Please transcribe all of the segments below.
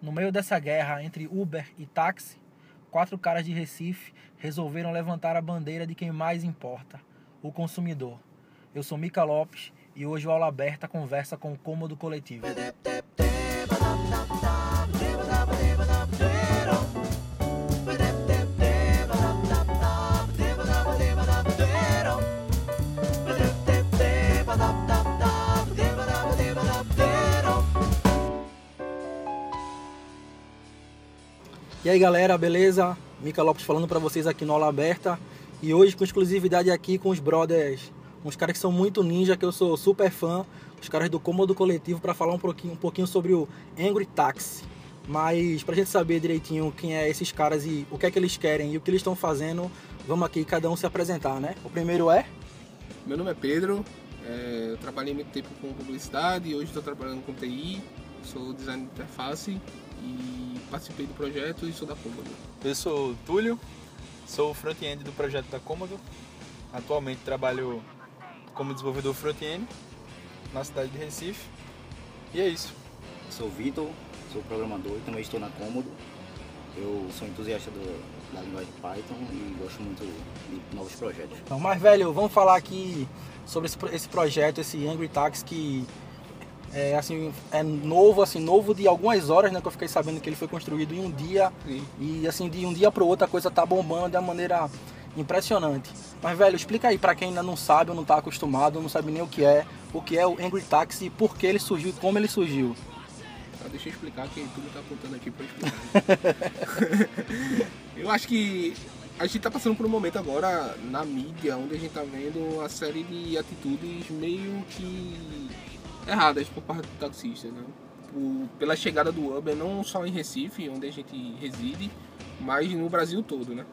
No meio dessa guerra entre Uber e táxi, quatro caras de Recife resolveram levantar a bandeira de quem mais importa, o consumidor. Eu sou Mica Lopes e hoje o Aula Aberta conversa com o Cômodo Coletivo. E aí galera, beleza? Mica Lopes falando para vocês aqui no Aula Aberta e hoje com exclusividade aqui com os brothers, uns caras que são muito ninja, que eu sou super fã, os caras do Cômodo Coletivo para falar um pouquinho, um pouquinho sobre o Angry Taxi. Mas pra gente saber direitinho quem é esses caras e o que é que eles querem e o que eles estão fazendo, vamos aqui cada um se apresentar, né? O primeiro é Meu nome é Pedro, é, eu trabalhei muito tempo com publicidade, hoje estou trabalhando com TI, sou designer de interface e participei do projeto e sou da Cômodo. Eu sou o Túlio, sou o front-end do projeto da Cômodo. Atualmente trabalho como desenvolvedor front-end na cidade de Recife. E é isso. Sou o Vitor, sou programador e também estou na Cômodo. Eu sou entusiasta do, da linguagem Python e gosto muito de novos projetos. Então, mas velho, vamos falar aqui sobre esse, esse projeto, esse Angry Tax que é assim é novo, assim novo de algumas horas, né? Que eu fiquei sabendo que ele foi construído em um dia Sim. e assim de um dia para o outro a coisa tá bombando de uma maneira impressionante. Mas velho, explica aí para quem ainda não sabe ou não tá acostumado, não sabe nem o que é, o que é o Angry Tax e por que ele surgiu e como ele surgiu. Tá, deixa eu explicar que tudo tá apontando aqui para explicar. eu acho que a gente tá passando por um momento agora na mídia onde a gente tá vendo uma série de atitudes meio que erradas por parte do taxista, né? Por- pela chegada do Uber, não só em Recife, onde a gente reside, mas no Brasil todo, né?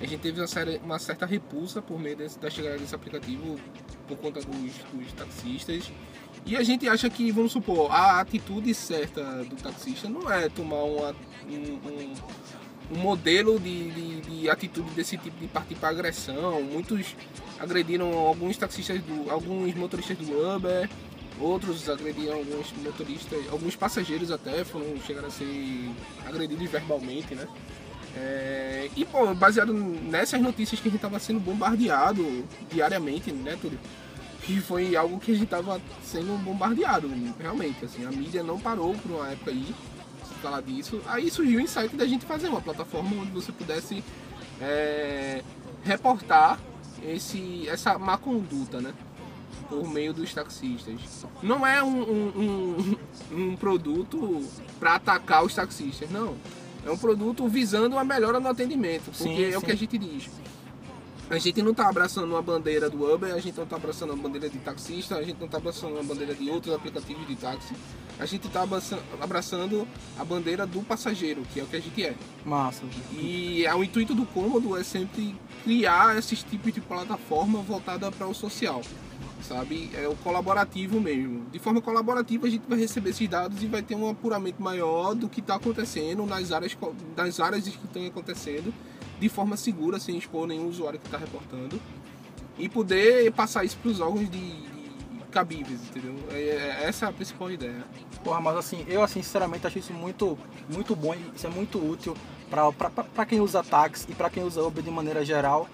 A gente teve uma, série- uma certa repulsa por meio desse- da chegada desse aplicativo por conta dos, dos taxistas. E a gente acha que, vamos supor, a atitude certa do taxista não é tomar uma- um, um- um modelo de, de- de atitude desse tipo de partir para agressão. Muitos agrediram alguns taxistas, do, alguns motoristas do Uber, outros agrediram alguns motoristas, alguns passageiros até foram chegaram a ser agredidos verbalmente, né? É, e pô, baseado nessas notícias que a gente estava sendo bombardeado diariamente, né, Túlio? que foi algo que a gente tava sendo bombardeado, realmente. Assim, a mídia não parou por uma época aí falar disso. Aí surgiu o insight da gente fazer uma plataforma onde você pudesse é, reportar esse, essa má conduta, né? Por meio dos taxistas. Não é um, um, um, um produto para atacar os taxistas, não. É um produto visando a melhora no atendimento, porque Sim, é o que a gente diz. A gente não tá abraçando uma bandeira do Uber, a gente não tá abraçando uma bandeira de taxista, a gente não tá abraçando uma bandeira de outros aplicativos de táxi. A gente tá abraça- abraçando a bandeira do passageiro, que é o que a gente é. Massa. E é, o intuito do Cômodo é sempre criar esses tipos de plataforma voltada para o social, sabe? É o colaborativo mesmo. De forma colaborativa a gente vai receber esses dados e vai ter um apuramento maior do que está acontecendo nas áreas, nas áreas que estão acontecendo, de forma segura, sem expor nenhum usuário que está reportando. E poder passar isso para os órgãos de, cabíveis, entendeu? É, é- essa é a principal ideia. Porra, mas assim, eu assim, sinceramente acho isso muito, muito bom isso é muito útil para quem usa táxi e para quem usa Uber de maneira geral,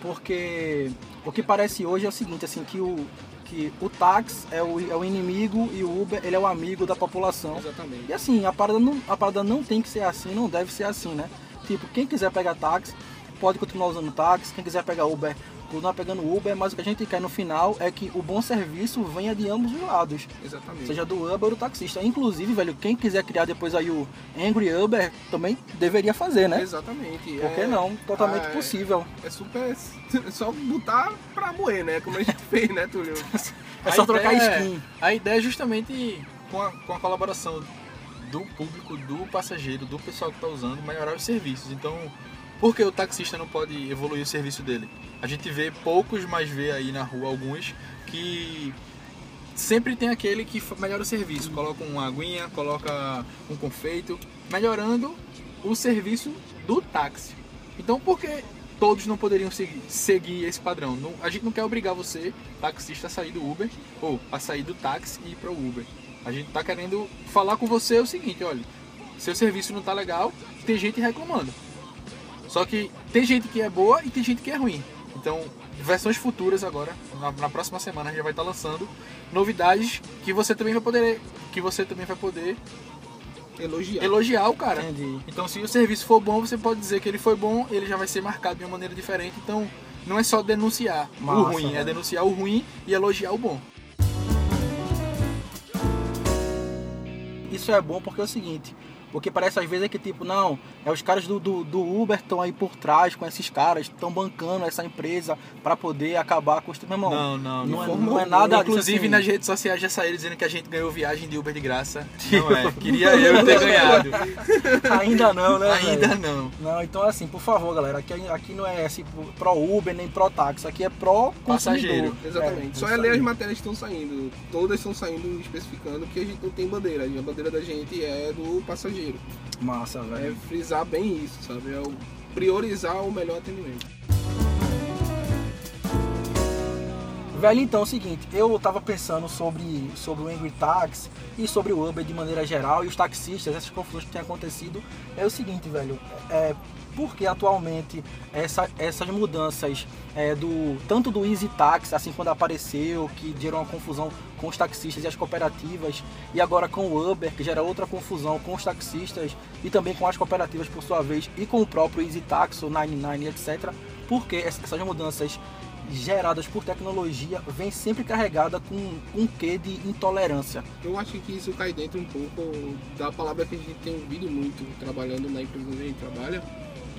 porque o que parece hoje é o seguinte, assim, que o, que o táxi é o, é o inimigo e o Uber ele é o amigo da população. Exatamente. E assim, a parada, não, a parada não tem que ser assim, não deve ser assim, né? Tipo, quem quiser pegar táxi, pode continuar usando táxi, quem quiser pegar Uber, continuar pegando Uber, mas o que a gente quer no final é que o bom serviço venha de ambos os lados. Exatamente. Seja do Uber ou do taxista. Inclusive, velho, quem quiser criar depois aí o Angry Uber também deveria fazer, né? Exatamente. Por que É- não? Totalmente Ah, é- possível. É super. É só botar pra moer, né? Como a gente fez, né, Túlio? É só A trocar ideia- skin. A ideia é justamente com a, com a colaboração do público, do passageiro, do pessoal que está usando, melhorar os serviços. Então, por que o taxista não pode evoluir o serviço dele? A gente vê poucos, mas vê aí na rua alguns que sempre tem aquele que melhora o serviço, coloca uma aguinha, coloca um confeito, melhorando o serviço do táxi. Então, por que todos não poderiam seguir, seguir esse padrão? Não- a gente não quer obrigar você, taxista, a sair do Uber ou a sair do táxi e ir para o Uber. A gente está querendo falar com você o seguinte, olha, seu serviço não tá legal, tem gente reclamando. Só que tem gente que é boa e tem gente que é ruim. Então, versões futuras agora, na, na próxima semana a gente vai estar lançando novidades que você também vai poder que você também vai poder Elogiar. elogiar o cara. Entendi. Então, se o serviço for bom, você pode dizer que ele foi bom, ele já vai ser marcado de uma maneira diferente. Então, não é só denunciar Massa, o ruim, é velho. denunciar o ruim e elogiar o bom. Isso é bom porque é o seguinte, porque parece às vezes é que tipo, não, é os caras do, do, do Uber estão aí por trás com esses caras, estão bancando essa empresa para poder acabar com o meu irmão. Não, não, não, é, forma não é nada disso Inclusive, assim. nas redes sociais já saíram dizendo que a gente ganhou viagem de Uber de graça. Não é. Queria eu ter ganhado. Ainda não, né? Ainda velho? não. Não, então assim, por favor, galera, aqui, aqui não é assim, pro Uber nem pro táxi, aqui é pro Passageiro. consumidor. Exatamente. É, Só é ler as matérias que estão saindo. Todas estão saindo especificando que a gente não tem bandeira. A bandeira da gente é do passageiro. Massa, É velho. frisar bem isso, sabe? É o priorizar o melhor atendimento. Velho, então é o seguinte, eu tava pensando sobre, sobre o Angry Taxi e sobre o Uber de maneira geral e os taxistas, essas confusões que têm acontecido. É o seguinte, velho, é, porque atualmente essa, essas mudanças é, do tanto do Easy Taxi, assim quando apareceu, que gerou uma confusão com os taxistas e as cooperativas, e agora com o Uber, que gera outra confusão com os taxistas e também com as cooperativas por sua vez, e com o próprio Easy Taxi, o 99, etc. Porque essas mudanças geradas por tecnologia vem sempre carregada com um quê de intolerância. Eu acho que isso cai dentro um pouco da palavra que a gente tem ouvido muito trabalhando na empresa onde a gente trabalha,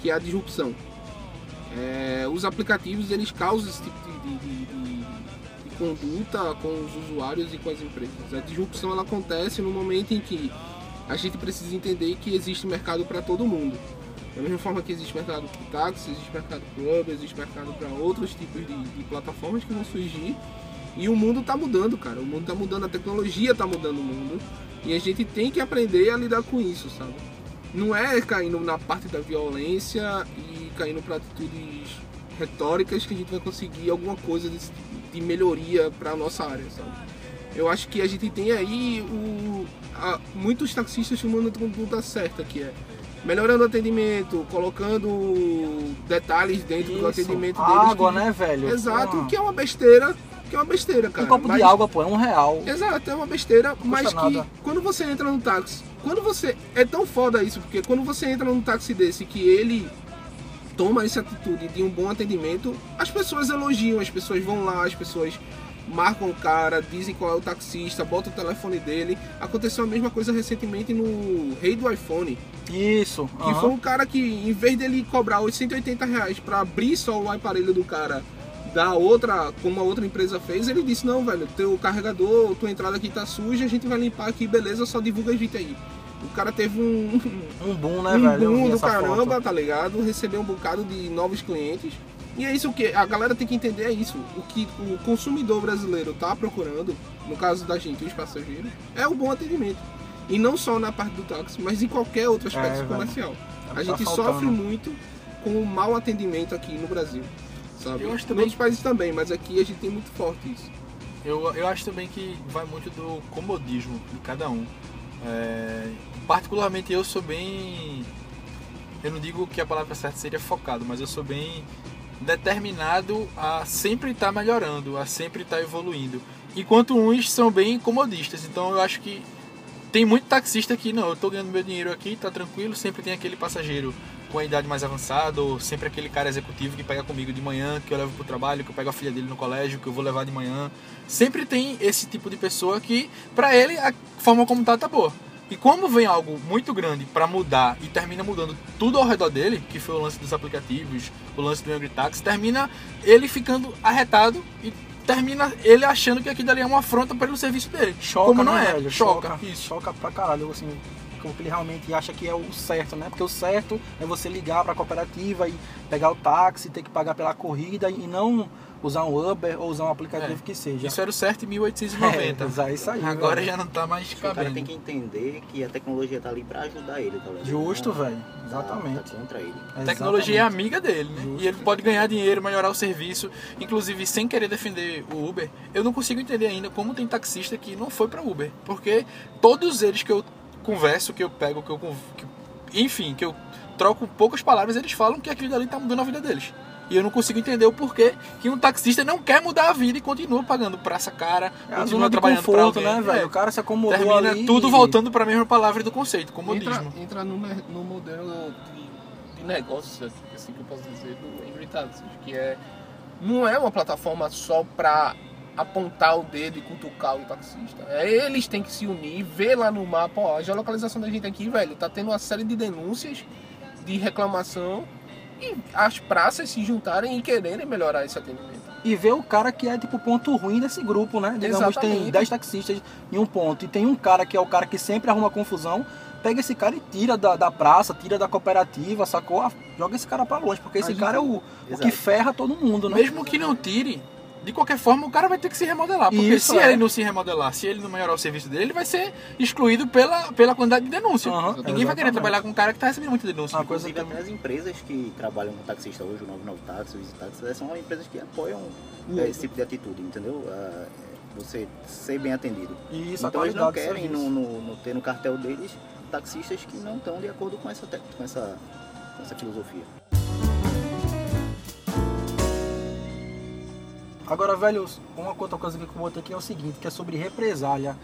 que é a disrupção. É, os aplicativos eles causam esse tipo de, de- de- de conduta com os usuários e com as empresas. A disrupção ela acontece no momento em que a gente precisa entender que existe mercado para todo mundo. Da mesma forma que existe mercado para táxi, existe mercado para existe mercado para outros tipos de, de plataformas que vão surgir. E o mundo está mudando, cara. O mundo está mudando, a tecnologia está mudando o mundo. E a gente tem que aprender a lidar com isso, sabe? Não é caindo na parte da violência e caindo para atitudes retóricas que a gente vai conseguir alguma coisa desse- de melhoria para nossa área, sabe? Eu acho que a gente tem aí o, a- muitos taxistas tomando a conduta certa, que é melhorando o atendimento, colocando detalhes dentro do Isso. atendimento deles. Água, que- né, velho? Exato, Ah, que é uma besteira, que é uma besteira, cara. um copo Mas- de água, pô, é um real. Exato, é uma besteira, mas que nada. quando você entra num táxi, quando você. É tão foda isso, porque quando você entra num táxi desse que ele toma essa atitude de um bom atendimento, as pessoas elogiam, as pessoas vão lá, as pessoas marcam o cara, dizem qual é o taxista, botam o telefone dele. Aconteceu a mesma coisa recentemente no Rei do iPhone, Isso. que aham. foi um cara que, em vez dele cobrar 880 reais pra abrir só o aparelho do cara da outra, como a outra empresa fez, ele disse, não, velho, teu carregador, tua entrada aqui tá suja, a gente vai limpar aqui, beleza, só divulga a gente aí. O cara teve um, Um boom, né, um velho? Vi boom do caramba, foto. tá ligado? Recebeu um bocado de novos clientes. E é isso que a galera tem que entender, é isso. O que o consumidor brasileiro tá procurando, no caso da gente, os passageiros, é o bom atendimento. E não só na parte do táxi, mas em qualquer outro aspecto É, comercial. Tá A gente faltando. sofre muito com o mau atendimento aqui no Brasil. Sabe? Eu acho Em também- outros países também, mas aqui a gente tem muito forte isso. Eu, eu acho também que vai muito do comodismo de cada um. É, particularmente eu sou bem. Eu não digo que a palavra certa seria focado, mas eu sou bem determinado a sempre estar melhorando, a sempre estar evoluindo. Enquanto uns são bem comodistas. Então eu acho que tem muito taxista que não, eu tô ganhando meu dinheiro aqui, tá tranquilo, sempre tem aquele passageiro com a idade mais avançada, ou sempre aquele cara executivo que pega comigo de manhã, que eu levo pro trabalho, que eu pego a filha dele no colégio, que eu vou levar de manhã. Sempre tem esse tipo de pessoa que, pra ele, a forma como tá, tá boa. E como vem algo muito grande pra mudar e termina mudando tudo ao redor dele, que foi o lance dos aplicativos, o lance do Angry Taxi, termina ele ficando arretado e termina ele achando que aquilo ali é uma afronta pelo serviço dele. Choca, como não né, é, velho? choca. Isso. Choca pra caralho, assim, como que ele realmente acha que é o certo, né? Porque o certo é você ligar pra cooperativa e pegar o táxi, ter que pagar pela corrida e não usar um Uber ou usar um aplicativo É. que seja. Isso era o certo em 1890. É, é isso aí, Agora velho. já não tá mais O cara cabendo. tem que entender que a tecnologia tá ali pra ajudar ele, tá ligado? Justo, velho. tá- Exatamente. Tá contra ele. A tecnologia é amiga dele, né? Justo. E ele pode ganhar dinheiro, melhorar o serviço. Inclusive, sem querer defender o Uber, eu não consigo entender ainda como tem taxista que não foi pra Uber. Porque todos eles que eu converso, que eu pego, que eu. Que, enfim, que eu troco poucas palavras, eles falam que aquilo ali tá mudando a vida deles. E eu não consigo entender o porquê que um taxista não quer mudar a vida e continua pagando praça cara, É a continua zona de trabalhando pra conforto, alguém. né, velho? É, O cara se acomodou termina ali. tudo voltando pra mesma palavra do conceito, Entra, comodismo. entra no, mer- no modelo de, de negócio, assim que eu posso dizer, do Angry Taxis, que é não é uma plataforma só pra apontar o dedo e cutucar o taxista. É, eles têm que se unir, ver lá no mapa, ó, a geolocalização da gente aqui, velho, tá tendo uma série de denúncias, de reclamação, e as praças se juntarem e quererem melhorar esse atendimento. E ver o cara que é tipo o ponto ruim desse grupo, né? Digamos, tem Exatamente. 10 taxistas em um ponto e tem um cara que é o cara que sempre arruma confusão. Pega esse cara e tira da, da praça, tira da cooperativa, sacou? Ah, Joga esse cara pra longe, porque esse gente- cara é o, o que ferra todo mundo, né? Mesmo que não tire, de qualquer forma o cara vai ter que se remodelar. Porque Isso, se é. ele não se remodelar, se ele não melhorar o serviço dele, ele vai ser excluído pela, pela quantidade de denúncia. Aham, Ninguém vai querer exatamente. trabalhar com um cara que tá recebendo muita denúncia. Uma coisa Inclusive, também. até as empresas que trabalham com taxista hoje, o 99 Táxi, o Easy Táxi, eh, são empresas que apoiam Uhum. eh, esse tipo de atitude, entendeu? Ah, você ser bem atendido. Isso, então eles não querem no, no- no- ter no cartel deles taxistas que não estão de acordo com essa, com essa, com essa filosofia. Agora, velho, uma outra coisa que eu botei aqui é o seguinte, que é sobre represália.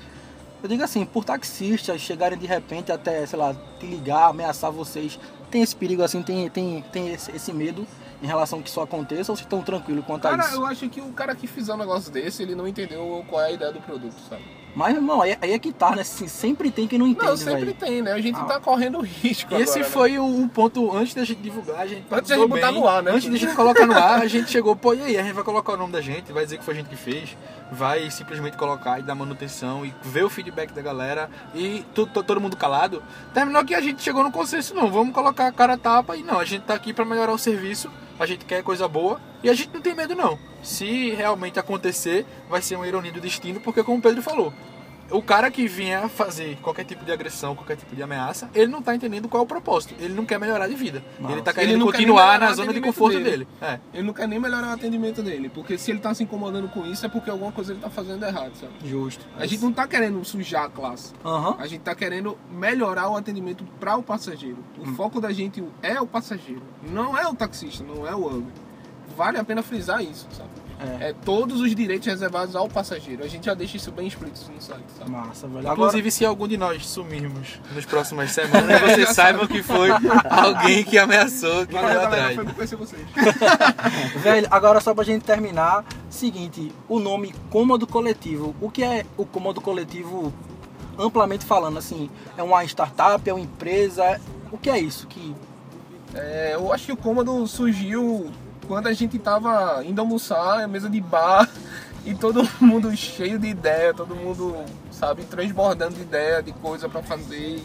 Eu digo assim, por taxistas chegarem de repente até, sei lá, te ligar, ameaçar vocês, tem esse perigo assim, tem, tem, tem esse, medo em relação que isso aconteça ou vocês estão tranquilos quanto a Cara, isso? eu acho que o cara que fizer um negócio desse, ele não entendeu qual é a ideia do produto, sabe? Mas, irmão, aí, aí é que tá, né? Assim, sempre tem quem não entende, Não, sempre velho. tem, né? A gente Ah. tá correndo risco esse agora, né? foi um, um ponto, antes da gente divulgar, a gente Antes da gente botar bem. no ar, né? Antes da gente colocar no ar, a gente chegou, pô, e aí? A gente vai colocar o nome da gente, vai dizer que foi a gente que fez, vai simplesmente colocar e dar manutenção e ver o feedback da galera e tu- tu- todo mundo calado. Terminou que a gente chegou no consenso, não, vamos colocar a cara tapa e não, a gente tá aqui pra melhorar o serviço, a gente quer coisa boa e a gente não tem medo não. Se realmente acontecer, vai ser uma ironia do destino, porque como o Pedro falou, o cara que vinha fazer qualquer tipo de agressão, qualquer tipo de ameaça, ele não tá entendendo qual é o propósito. Ele não quer melhorar de vida. Nossa. Ele tá Ele querendo nem continuar na zona de conforto dele. dele. É. Ele não quer nem melhorar o atendimento dele, porque se ele tá se incomodando com isso é porque alguma coisa ele tá fazendo errado, sabe? Justo. A gente não tá querendo sujar a classe. Aham. A gente tá querendo melhorar o atendimento para o passageiro. O Hum. foco da gente é o passageiro, não é o taxista, não é o Uber. Vale a pena frisar isso, sabe? É. É todos os direitos reservados ao passageiro. A gente já deixa isso bem explícito no site, sabe? Massa, velho. Agora, Inclusive, se algum de nós sumirmos nas próximas semanas, vocês saibam que foi alguém que ameaçou, que Valeu, foi galera, atrás. foi conhecer vocês. velho, agora só pra gente terminar, seguinte, o nome cômodo coletivo. O que é o cômodo coletivo amplamente falando, assim? É uma startup, é uma empresa? O que é isso? Que É, eu acho que o cômodo surgiu quando a gente tava indo almoçar, mesa de bar, e todo mundo cheio de ideia, todo mundo, sabe, transbordando de ideia, de coisa pra fazer.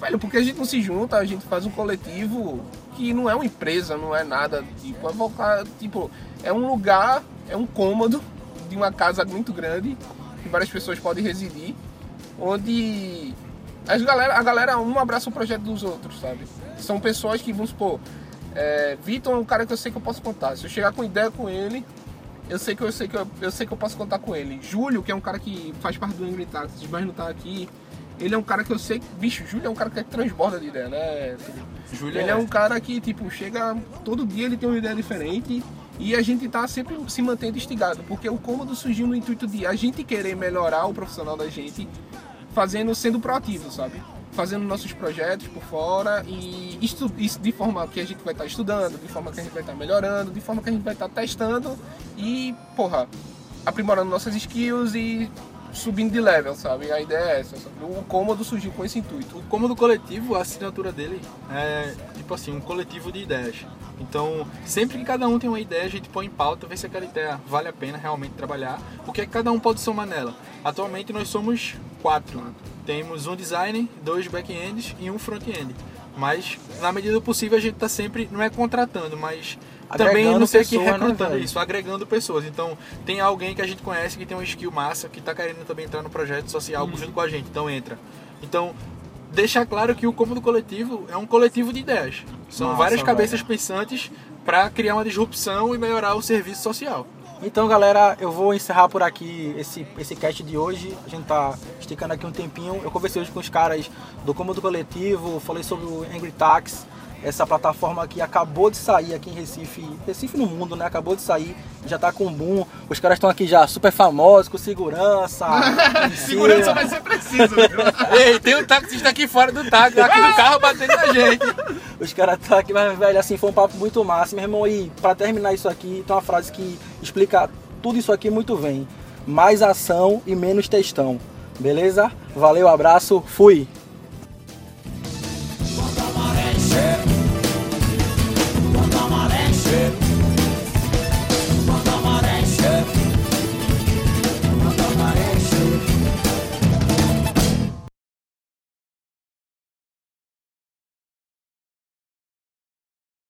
Velho, porque a gente não se junta, a gente faz um coletivo que não é uma empresa, não é nada, tipo, é, tipo, é um lugar, é um cômodo de uma casa muito grande, que várias pessoas podem residir, onde as galera, a galera um abraça o projeto dos outros, sabe? São pessoas que, vamos supor, é, Vitor é um cara que eu sei que eu posso contar. Se eu chegar com ideia com ele, eu sei que eu sei que eu, eu sei que eu posso contar com ele. Júlio, que é um cara que faz parte do Angry Taxis, mas não tá aqui. Ele é um cara que eu sei que, bicho, Júlio é um cara que transborda de ideia, né? Júlia Ele é um cara que, tipo, chega. Todo dia ele tem uma ideia diferente e a gente tá sempre se mantendo instigado, porque o cômodo surgiu no intuito de a gente querer melhorar o profissional da gente, fazendo, sendo proativo, sabe? Fazendo nossos projetos por fora e isso de forma que a gente vai estar estudando, de forma que a gente vai estar melhorando, de forma que a gente vai estar testando e, porra, aprimorando nossas skills e subindo de level, sabe? A ideia é essa. sabe? O cômodo surgiu com esse intuito. O cômodo coletivo, a assinatura dele é tipo assim, um coletivo de ideias. Então, sempre que cada um tem uma ideia, a gente põe em pauta, vê se aquela ideia vale a pena realmente trabalhar, o é que cada um pode somar nela. Atualmente nós somos quatro. Temos um designer, dois back-ends e um front-end. Mas, na medida do possível, a gente está sempre, não é contratando, mas também Agregando não sei que pessoas, né, recrutando velho? isso, agregando pessoas. Então, tem alguém que a gente conhece que tem uma skill massa, que está querendo também entrar no projeto social junto com a gente, então entra. Então, deixar claro que o cômodo coletivo é um coletivo de ideias. São Massa, várias cabeças velho. pensantes para criar uma disrupção e melhorar o serviço social. Então, galera, eu vou encerrar por aqui esse, esse cast de hoje. A gente tá esticando aqui um tempinho. Eu conversei hoje com os caras do Cômodo Coletivo, falei sobre o Angry Tax, essa plataforma que acabou de sair aqui em Recife, Recife no mundo, né? Acabou de sair, já tá com boom. Os caras estão aqui já super famosos, com segurança. Segurança vai ser preciso, viu? Ei, tem um taxista aqui fora do táxi, aqui no carro batendo na gente. Os caras estão aqui, mas, velho, assim, foi um papo muito massa. Meu irmão, e pra terminar isso aqui, tem uma frase que explica tudo isso aqui muito bem. Mais ação e menos textão. Beleza? Valeu, abraço, fui!